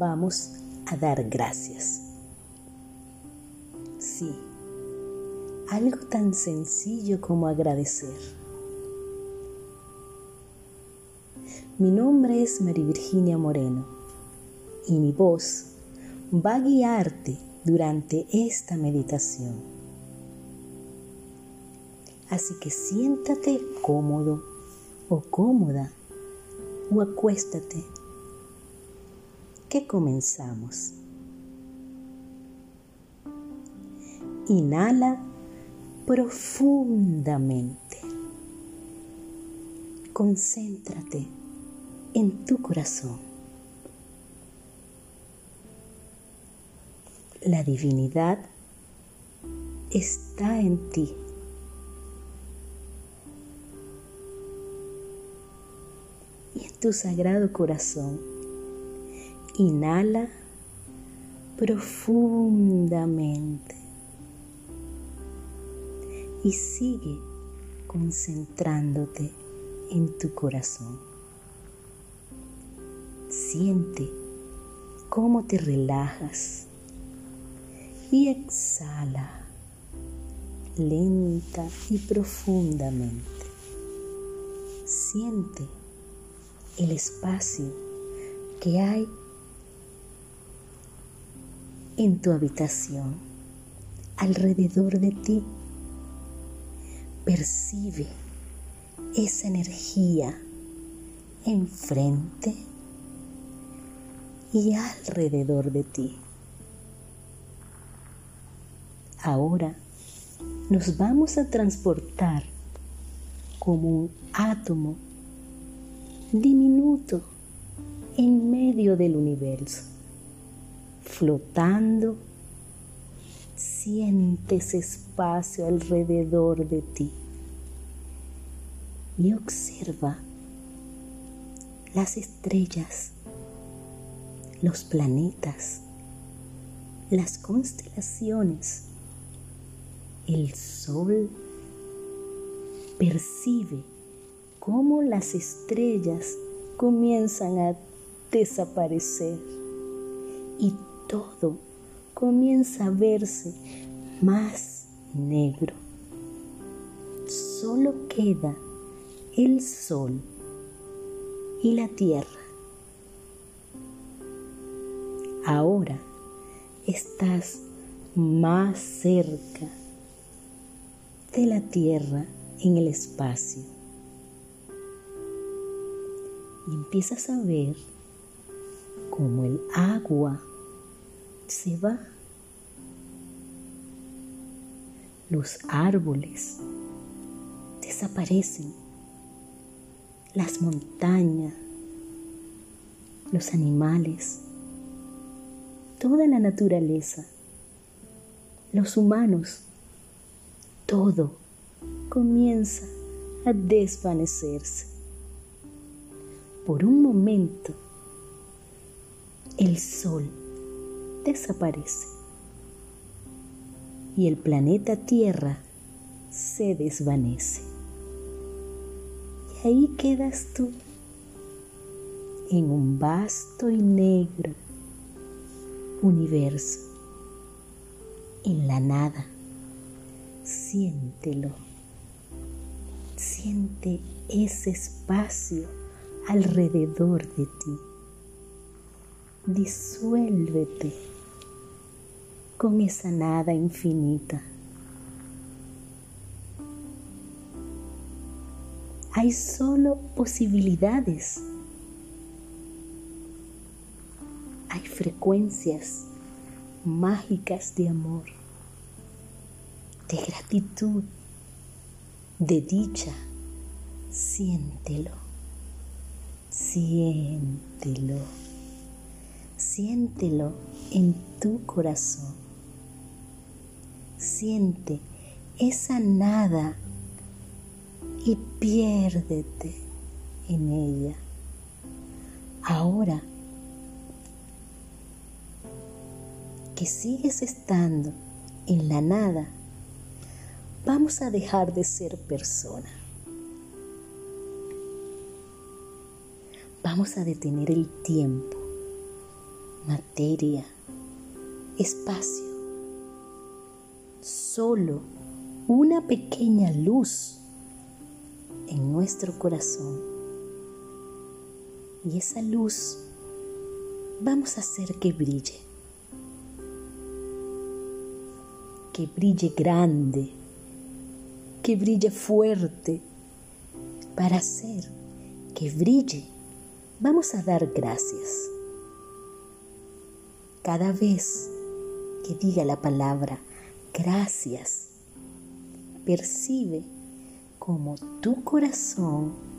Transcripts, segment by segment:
vamos a dar gracias. Sí, algo tan sencillo como agradecer. Mi nombre es María Virginia Moreno y mi voz va a guiarte durante esta meditación. Así que siéntate cómodo o cómoda o acuéstate. Que comenzamos. Inhala profundamente. Concéntrate en tu corazón. La divinidad está en ti. Y en tu sagrado corazón, inhala profundamente y sigue concentrándote en tu corazón. Siente cómo te relajas y exhala lenta y profundamente. Siente el espacio que hay en tu habitación, alrededor de ti. Percibe esa energía enfrente y alrededor de ti. Ahora nos vamos a transportar como un átomo diminuto en medio del universo, flotando. Siente ese espacio alrededor de ti y observa las estrellas, los planetas, las constelaciones, el sol. Percibe cómo las estrellas comienzan a desaparecer y todo comienza a verse más negro. Solo queda el sol y la tierra. Ahora estás más cerca de la tierra en el espacio y empiezas a ver cómo el agua se va. Los árboles desaparecen. Las montañas, los animales, toda la naturaleza, los humanos, todo comienza a desvanecerse. Por un momento, el sol desaparece y el planeta Tierra se desvanece. Y ahí quedas tú en un vasto y negro universo, en la nada. Siéntelo. Siente ese espacio alrededor de ti disuélvete con esa nada infinita. Hay solo posibilidades. Hay frecuencias mágicas de amor, de gratitud, de dicha. Siéntelo, siéntelo. Siéntelo en tu corazón. Siente esa nada y piérdete en ella. Ahora que sigues estando en la nada, vamos a dejar de ser persona. Vamos a detener el tiempo materia, espacio. Solo una pequeña luz en nuestro corazón. Y esa luz vamos a hacer que brille. Que brille grande, que brille fuerte. Para hacer que brille, vamos a dar gracias. Cada vez que diga la palabra gracias, percibe como tu corazón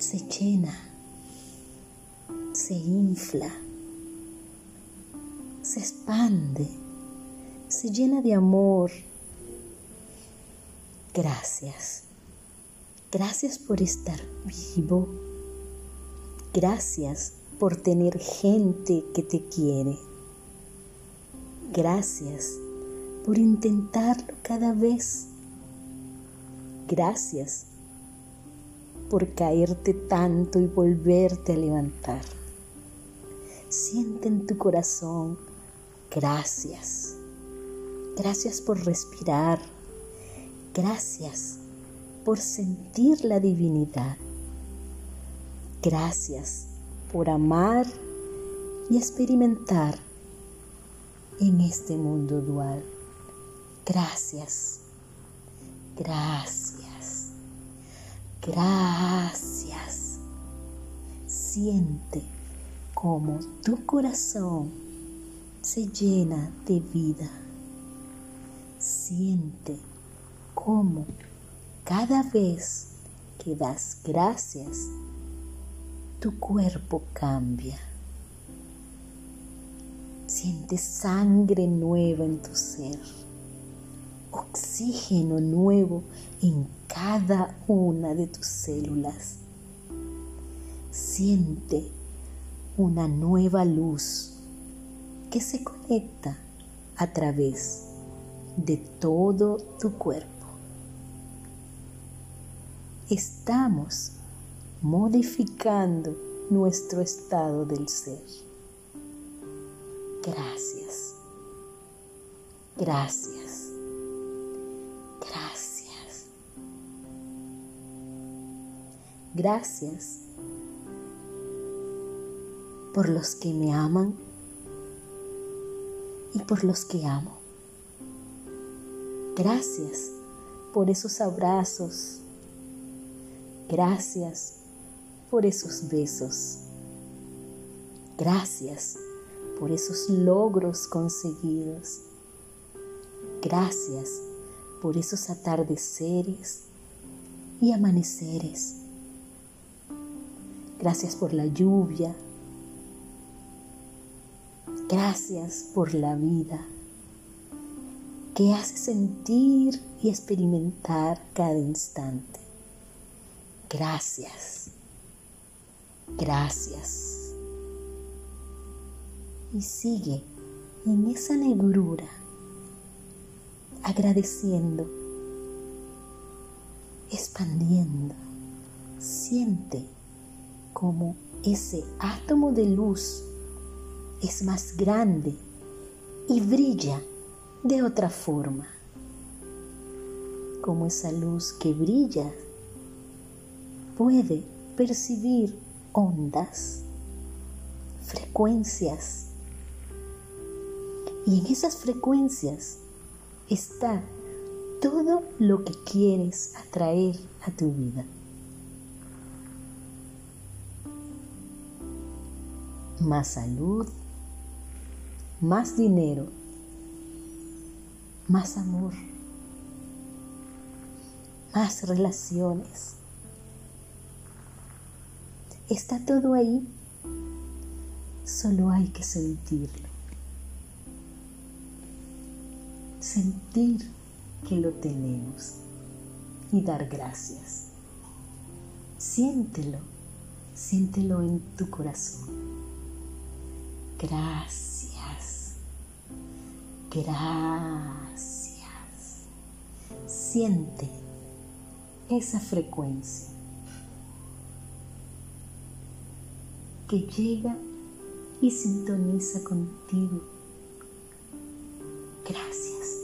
se llena, se infla, se expande, se llena de amor. Gracias. Gracias por estar vivo. Gracias por tener gente que te quiere. Gracias por intentarlo cada vez. Gracias por caerte tanto y volverte a levantar. Siente en tu corazón, gracias. Gracias por respirar. Gracias por sentir la divinidad. Gracias por amar y experimentar en este mundo dual. Gracias, gracias, gracias. Siente como tu corazón se llena de vida. Siente cómo cada vez que das gracias, tu cuerpo cambia. Sientes sangre nueva en tu ser, oxígeno nuevo en cada una de tus células. Siente una nueva luz que se conecta a través de todo tu cuerpo. Estamos modificando nuestro estado del ser. Gracias. Gracias. Gracias por los que me aman y por los que amo. Gracias por esos abrazos. Gracias por esos besos. Gracias por esos logros conseguidos. Gracias por esos atardeceres y amaneceres. Gracias por la lluvia. Gracias por la vida que hace sentir y experimentar cada instante. Gracias. Gracias. Y sigue en esa negrura, agradeciendo, expandiendo. Siente como ese átomo de luz es más grande y brilla de otra forma. Como esa luz que brilla puede percibir ondas, frecuencias. Y en esas frecuencias está todo lo que quieres atraer a tu vida. Más salud, más dinero, más amor, más relaciones, Está todo ahí. Solo hay que sentirlo. Sentir que lo tenemos y dar gracias. Siéntelo, siéntelo en tu corazón. Gracias, gracias. Siente esa frecuencia que llega y sintoniza contigo. Gracias.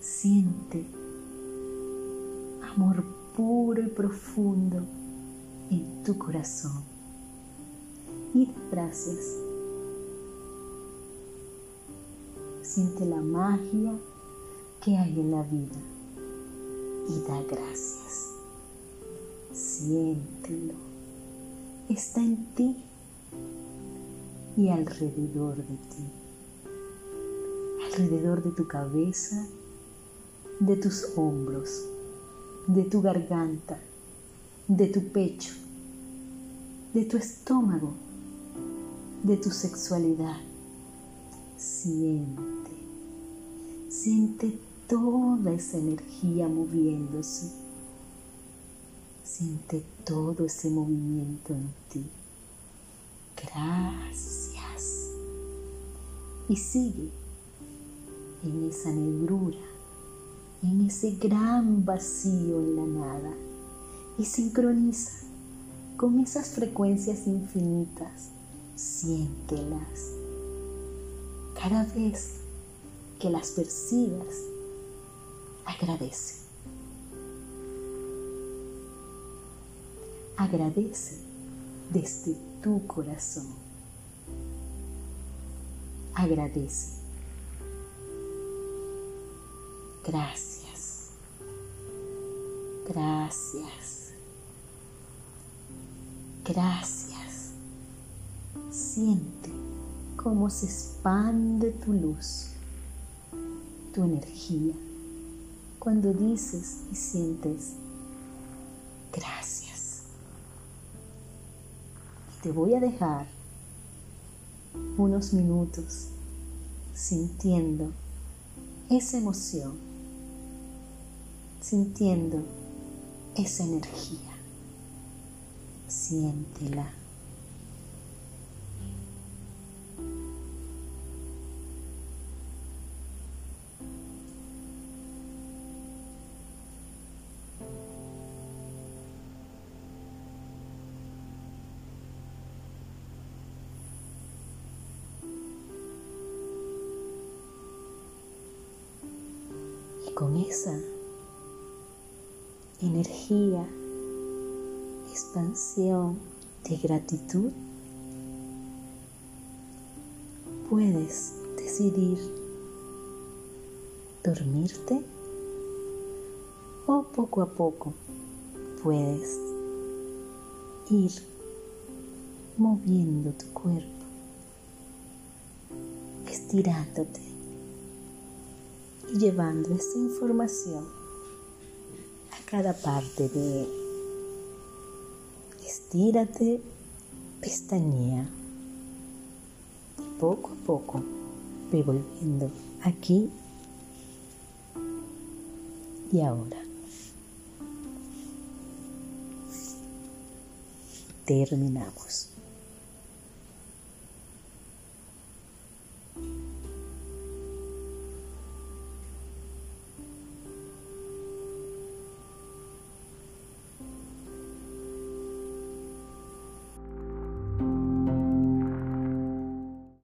Siente amor puro y profundo en tu corazón. Y gracias. Siente la magia que hay en la vida y da gracias. Siéntelo. Está en ti y alrededor de ti. Alrededor de tu cabeza, de tus hombros, de tu garganta, de tu pecho, de tu estómago, de tu sexualidad. Siente, siente toda esa energía moviéndose. Siente todo ese movimiento en ti. Gracias. Y sigue en esa negrura, en ese gran vacío en la nada y sincroniza con esas frecuencias infinitas. Siéntelas. Cada vez que las percibas, agradece. Agradece desde tu corazón. Agradece. Gracias. Gracias. Gracias. Siente cómo se expande tu luz, tu energía, cuando dices y sientes gracias. Te voy a dejar unos minutos sintiendo esa emoción, sintiendo esa energía siéntela. Con esa energía expansión de gratitud, puedes decidir dormirte o poco a poco puedes ir moviendo tu cuerpo, estirándote llevando esta información a cada parte de él. Estírate, pestañea. Poco a poco ve volviendo aquí y ahora. Terminamos.